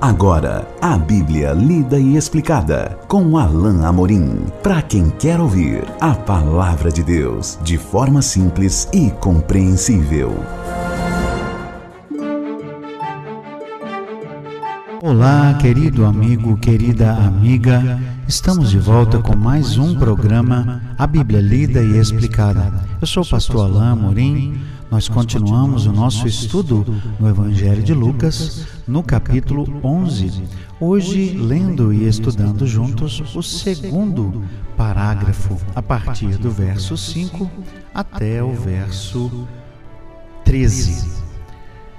Agora, a Bíblia lida e explicada com Alain Amorim. Para quem quer ouvir a palavra de Deus de forma simples e compreensível. Olá, querido amigo, querida amiga. Estamos de volta com mais um programa A Bíblia lida e explicada. Eu sou o pastor Alain Amorim nós continuamos o nosso estudo no Evangelho de Lucas, no capítulo 11. Hoje, lendo e estudando juntos o segundo parágrafo, a partir do verso 5 até o verso 13.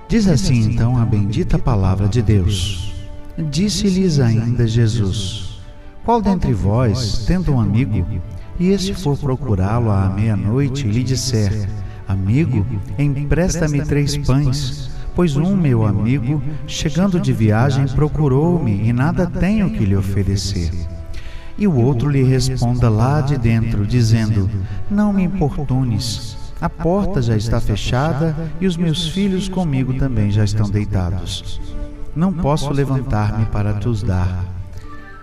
Diz assim então a bendita palavra de Deus: Disse-lhes ainda Jesus: Qual dentre vós, tendo um amigo, e este for procurá-lo à meia-noite e lhe disser: Amigo, empresta-me três pães, pois um meu amigo, chegando de viagem, procurou-me e nada tenho que lhe oferecer. E o outro lhe responda lá de dentro, dizendo: Não me importunes, a porta já está fechada e os meus filhos comigo também já estão deitados. Não posso levantar-me para te dar.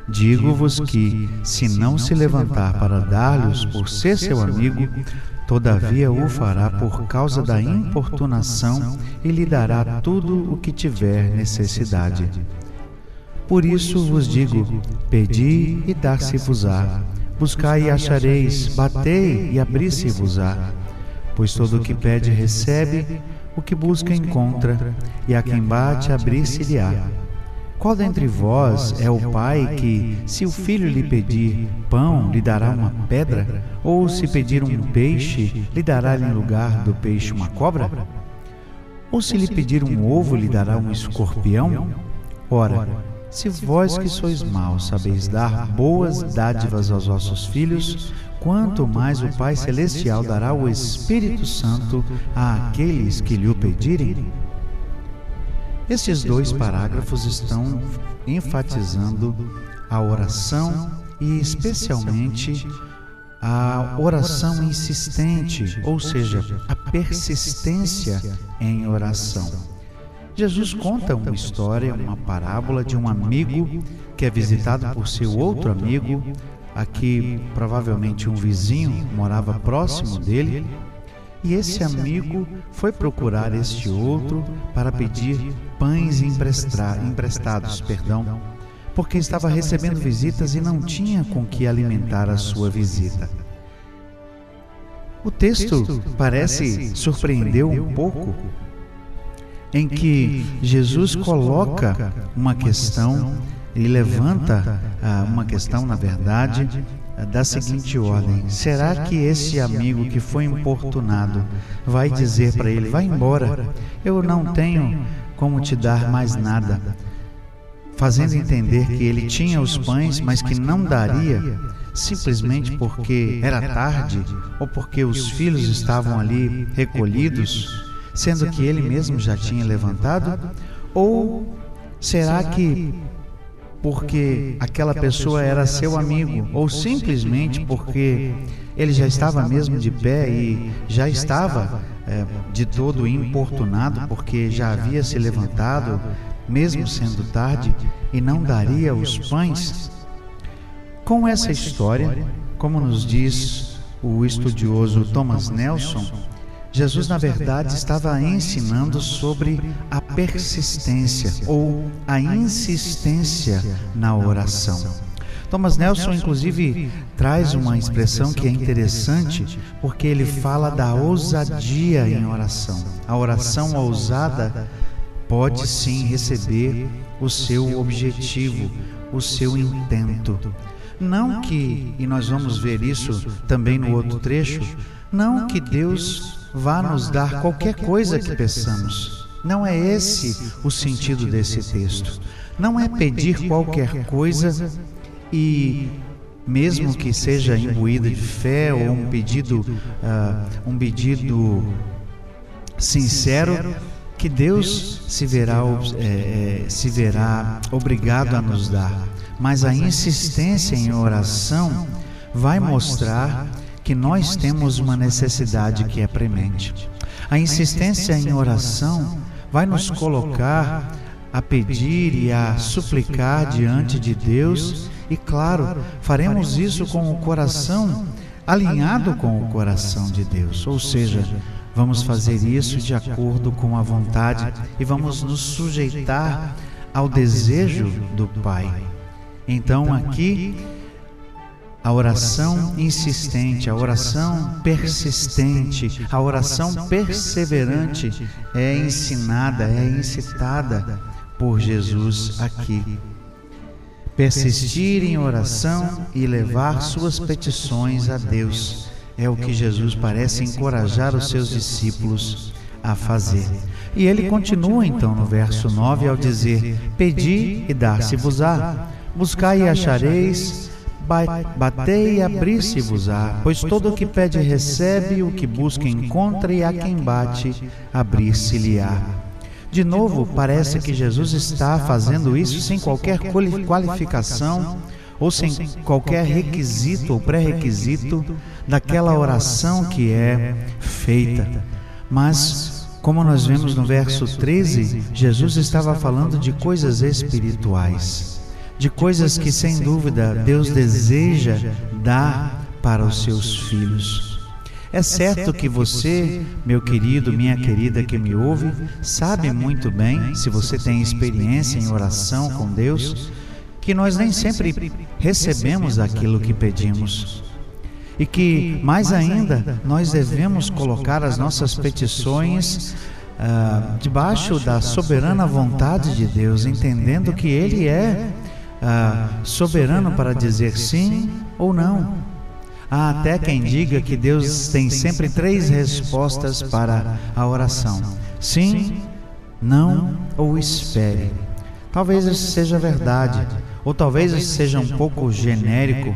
Digo-vos que, se não se levantar para dar-lhes por ser seu amigo, Todavia o fará por causa da importunação e lhe dará tudo o que tiver necessidade. Por isso vos digo: pedi e dar-se-vos-á, buscai e achareis, batei e abri-se-vos-á. Pois todo o que pede recebe, o que busca encontra, e a quem bate abrir-se-lhe-á. Qual dentre vós é o pai que, se o filho lhe pedir pão, lhe dará uma pedra? Ou se pedir um peixe, lhe dará em lugar do peixe uma cobra? Ou se lhe pedir um ovo, lhe dará um escorpião? Ora, se vós que sois maus sabeis dar boas dádivas aos vossos filhos, quanto mais o Pai Celestial dará o Espírito Santo àqueles que lhe o pedirem? Estes dois parágrafos estão enfatizando a oração e, especialmente, a oração insistente, ou seja, a persistência em oração. Jesus conta uma história, uma parábola de um amigo que é visitado por seu outro amigo, aqui provavelmente um vizinho morava próximo dele, e esse amigo foi procurar este outro para pedir pães emprestados, perdão, porque estava recebendo visitas e não tinha com que alimentar a sua visita. O texto parece surpreendeu um pouco em que Jesus coloca uma questão e levanta ah, uma questão, na verdade, da seguinte ordem: será que esse amigo que foi importunado vai dizer para ele: vai embora, eu não tenho como te dar mais nada? Fazendo entender que ele tinha os pães, mas que não daria, simplesmente porque era tarde ou porque os filhos estavam ali recolhidos, sendo que ele mesmo já tinha levantado? Ou será que porque aquela pessoa era seu amigo, ou simplesmente porque ele já estava mesmo de pé e já estava é, de todo importunado, porque já havia se levantado, mesmo sendo tarde, e não daria os pães. Com essa história, como nos diz o estudioso Thomas Nelson, Jesus, na verdade, estava ensinando sobre a persistência ou a insistência na oração. Thomas Nelson, inclusive, traz uma expressão que é interessante, porque ele fala da ousadia em oração. A oração ousada pode sim receber o seu objetivo, o seu intento. Não que, e nós vamos ver isso também no outro trecho, não que Deus vá nos dar qualquer coisa que peçamos. Não é esse o sentido desse texto. Não é pedir qualquer coisa e mesmo que seja imbuída de fé ou um pedido, uh, um pedido sincero, que Deus se verá, é, se verá obrigado a nos dar. Mas a insistência em oração vai mostrar que nós temos uma necessidade que é premente. A insistência em oração vai nos colocar a pedir e a suplicar diante de Deus, e claro, faremos isso com o coração alinhado com o coração de Deus, ou seja, vamos fazer isso de acordo com a vontade e vamos nos sujeitar ao desejo do Pai. Então, aqui, a oração insistente, a oração persistente, a oração perseverante é ensinada, é incitada por Jesus aqui. Persistir em oração e levar suas petições a Deus. É o que Jesus parece encorajar os seus discípulos a fazer. E ele continua então no verso 9 ao dizer: Pedi e dar-se-vos-á, buscai e achareis, batei e abrir-se-vos-á, pois todo o que pede recebe, o que busca encontra, e a quem bate, abrir-se-lhe-á. De novo, parece que Jesus está fazendo isso sem qualquer qualificação ou sem qualquer requisito ou pré-requisito daquela oração que é feita. Mas, como nós vemos no verso 13, Jesus estava falando de coisas espirituais, de coisas que, sem dúvida, Deus deseja dar para os seus filhos. É certo que você, meu querido, minha querida que me ouve, sabe muito bem, se você tem experiência em oração com Deus, que nós nem sempre recebemos aquilo que pedimos. E que, mais ainda, nós devemos colocar as nossas petições ah, debaixo da soberana vontade de Deus, entendendo que Ele é ah, soberano para dizer sim ou não. Há até quem diga que Deus tem sempre três respostas para a oração: sim, não ou espere. Talvez isso seja verdade, ou talvez isso seja um pouco genérico,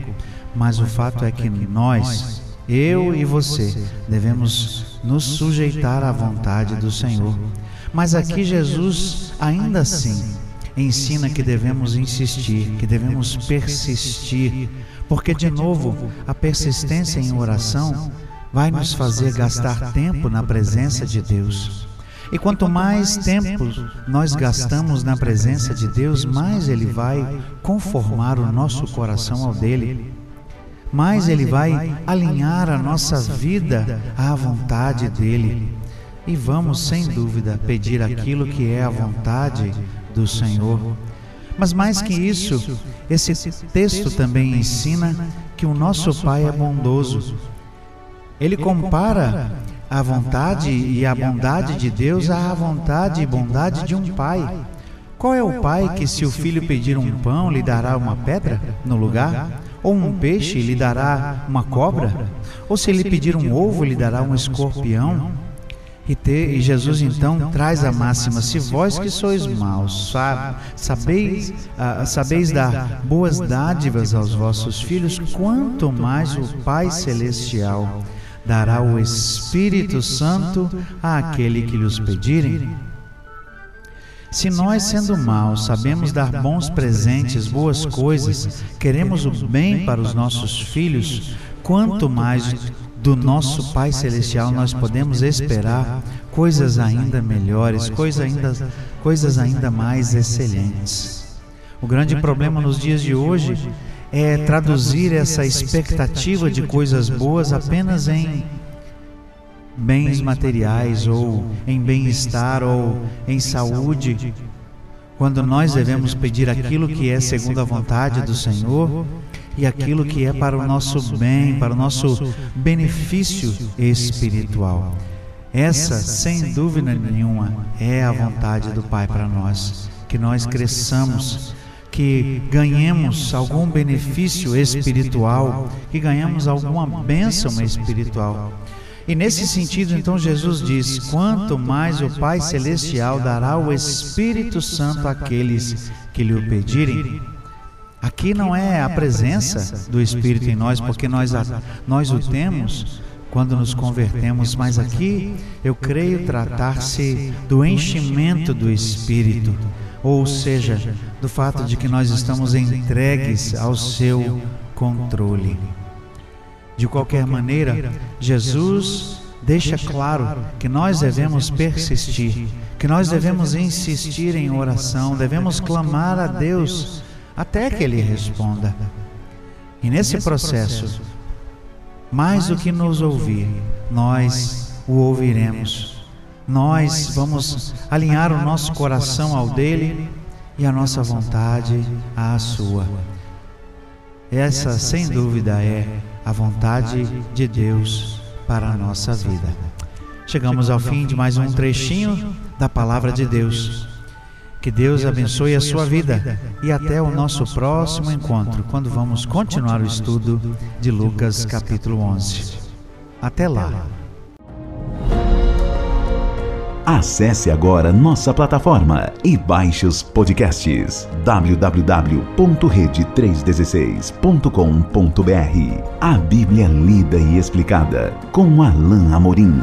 mas o fato é que nós, eu e você, devemos nos sujeitar à vontade do Senhor. Mas aqui Jesus, ainda assim, ensina que devemos insistir, que devemos persistir, porque, de novo, a persistência em oração vai nos fazer gastar tempo na presença de Deus. E quanto mais tempo nós gastamos na presença de Deus, mais Ele vai conformar o nosso coração ao dele, mais Ele vai alinhar a nossa vida à vontade dele. E vamos, sem dúvida, pedir aquilo que é a vontade do Senhor. Mas mais que isso, esse texto também ensina que o nosso Pai é bondoso. Ele compara a vontade e a bondade de Deus à vontade e bondade de um pai. Qual é o pai que, se o filho pedir um pão, lhe dará uma pedra no lugar? Ou um peixe, lhe dará uma cobra? Ou se lhe pedir um ovo, lhe dará um escorpião? E, te, e Jesus então traz a máxima: se vós que sois maus, sabeis, ah, sabeis dar boas dádivas aos vossos filhos, quanto mais o Pai Celestial dará o Espírito Santo àquele que lhes pedirem. Se nós, sendo maus, sabemos dar bons presentes, boas coisas, queremos o bem para os nossos filhos, quanto mais do nosso Pai Celestial nós podemos esperar coisas ainda melhores, coisas ainda, coisas ainda mais excelentes. O grande problema nos dias de hoje é traduzir essa expectativa de coisas boas apenas em bens materiais ou em bem-estar ou em saúde, quando nós devemos pedir aquilo que é segundo a vontade do Senhor e aquilo que é para o nosso bem, para o nosso benefício espiritual. Essa, sem dúvida nenhuma, é a vontade do Pai para nós, que nós cresçamos, que ganhemos algum benefício espiritual, que ganhemos alguma bênção espiritual. E nesse sentido, então, Jesus diz: quanto mais o Pai Celestial dará o Espírito Santo àqueles que lhe o pedirem. Aqui não é a presença do Espírito em nós, porque nós, nós o temos quando nos convertemos, mas aqui eu creio tratar-se do enchimento do Espírito, ou seja, do fato de que nós estamos entregues ao seu controle. De qualquer maneira, Jesus deixa claro que nós devemos persistir, que nós devemos insistir em oração, devemos clamar a Deus até que Ele responda. E nesse processo, mais do que nos ouvir, nós o ouviremos. Nós vamos alinhar o nosso coração ao dele e a nossa vontade à sua. Essa, sem dúvida, é a vontade de Deus para a nossa vida. Chegamos ao fim de mais um trechinho da palavra de Deus. Que Deus abençoe a sua vida e até o nosso próximo encontro, quando vamos continuar o estudo de Lucas capítulo 11. Até lá. Acesse agora nossa plataforma e baixe os podcasts www.rede316.com.br. A Bíblia lida e explicada com Alain Amorim.